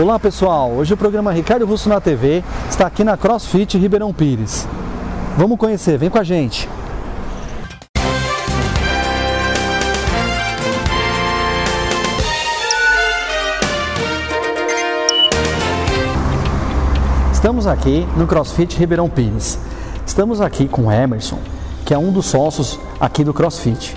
Olá pessoal, hoje o programa Ricardo Russo na TV está aqui na CrossFit Ribeirão Pires. Vamos conhecer, vem com a gente. Estamos aqui no CrossFit Ribeirão Pires. Estamos aqui com o Emerson, que é um dos sócios aqui do CrossFit.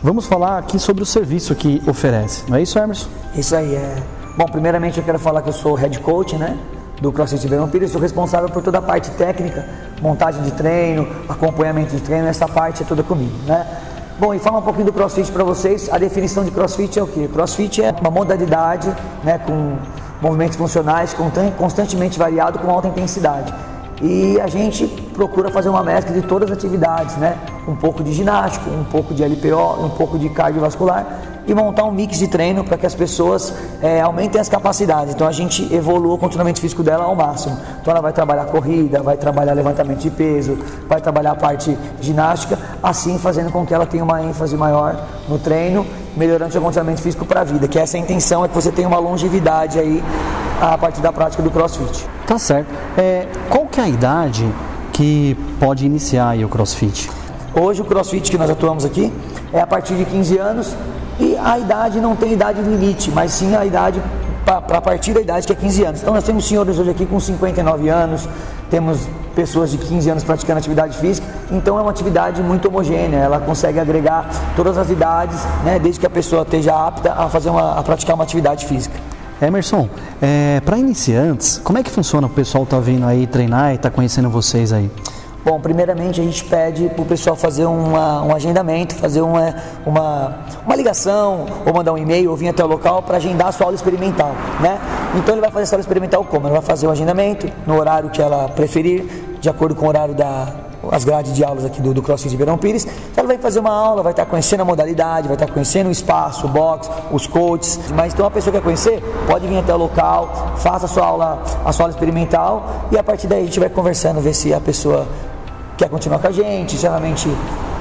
Vamos falar aqui sobre o serviço que oferece, não é isso, Emerson? Isso aí é. Bom, primeiramente eu quero falar que eu sou head coach, né? Do CrossFit Ribeirão Pires, sou responsável por toda a parte técnica, montagem de treino, acompanhamento de treino, essa parte é toda comigo, né? Bom, e falar um pouquinho do CrossFit para vocês. A definição de CrossFit é o quê? CrossFit é uma modalidade, né, com movimentos funcionais constantemente variado com alta intensidade. E a gente procura fazer uma mescla de todas as atividades, né? Um pouco de ginástico, um pouco de LPO, um pouco de cardiovascular e montar um mix de treino para que as pessoas é, aumentem as capacidades. Então a gente evolua o condicionamento físico dela ao máximo. Então ela vai trabalhar corrida, vai trabalhar levantamento de peso, vai trabalhar a parte ginástica, assim fazendo com que ela tenha uma ênfase maior no treino, melhorando seu condicionamento físico para a vida. Que essa é a intenção, é que você tenha uma longevidade aí a partir da prática do CrossFit. Tá certo. É, qual que é a idade que pode iniciar o CrossFit? Hoje o CrossFit que nós atuamos aqui é a partir de 15 anos e a idade não tem idade limite, mas sim a idade para partir da idade que é 15 anos. Então nós temos senhores hoje aqui com 59 anos, temos pessoas de 15 anos praticando atividade física, então é uma atividade muito homogênea, ela consegue agregar todas as idades, né, desde que a pessoa esteja apta a fazer uma, a praticar uma atividade física. Emerson, é, para iniciantes, como é que funciona? O pessoal tá vindo aí treinar e tá conhecendo vocês aí? Bom, primeiramente a gente pede para o pessoal fazer uma, um agendamento, fazer uma, uma, uma ligação, ou mandar um e-mail, ou vir até o local para agendar a sua aula experimental, né? Então ele vai fazer essa aula experimental como? Ele vai fazer o agendamento no horário que ela preferir, de acordo com o horário da, as grades de aulas aqui do, do CrossFit de Verão Pires. Então ela vai fazer uma aula, vai estar conhecendo a modalidade, vai estar conhecendo o espaço, o box, os coaches. Mas então a pessoa que quer conhecer, pode vir até o local, faça a sua aula, a sua aula experimental e a partir daí a gente vai conversando, ver se a pessoa quer continuar com a gente, se realmente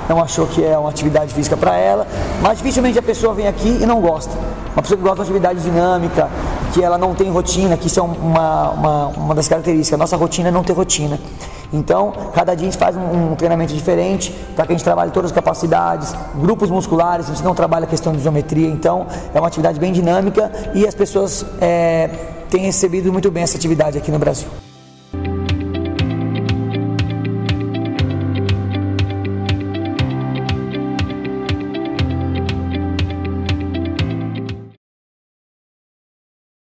não achou que é uma atividade física para ela, mas dificilmente a pessoa vem aqui e não gosta. Uma pessoa que gosta de uma atividade dinâmica, que ela não tem rotina, que isso é uma, uma, uma das características. Nossa rotina é não ter rotina. Então, cada dia a gente faz um, um treinamento diferente para que a gente trabalhe todas as capacidades, grupos musculares, a gente não trabalha a questão de isometria, então é uma atividade bem dinâmica e as pessoas é, têm recebido muito bem essa atividade aqui no Brasil.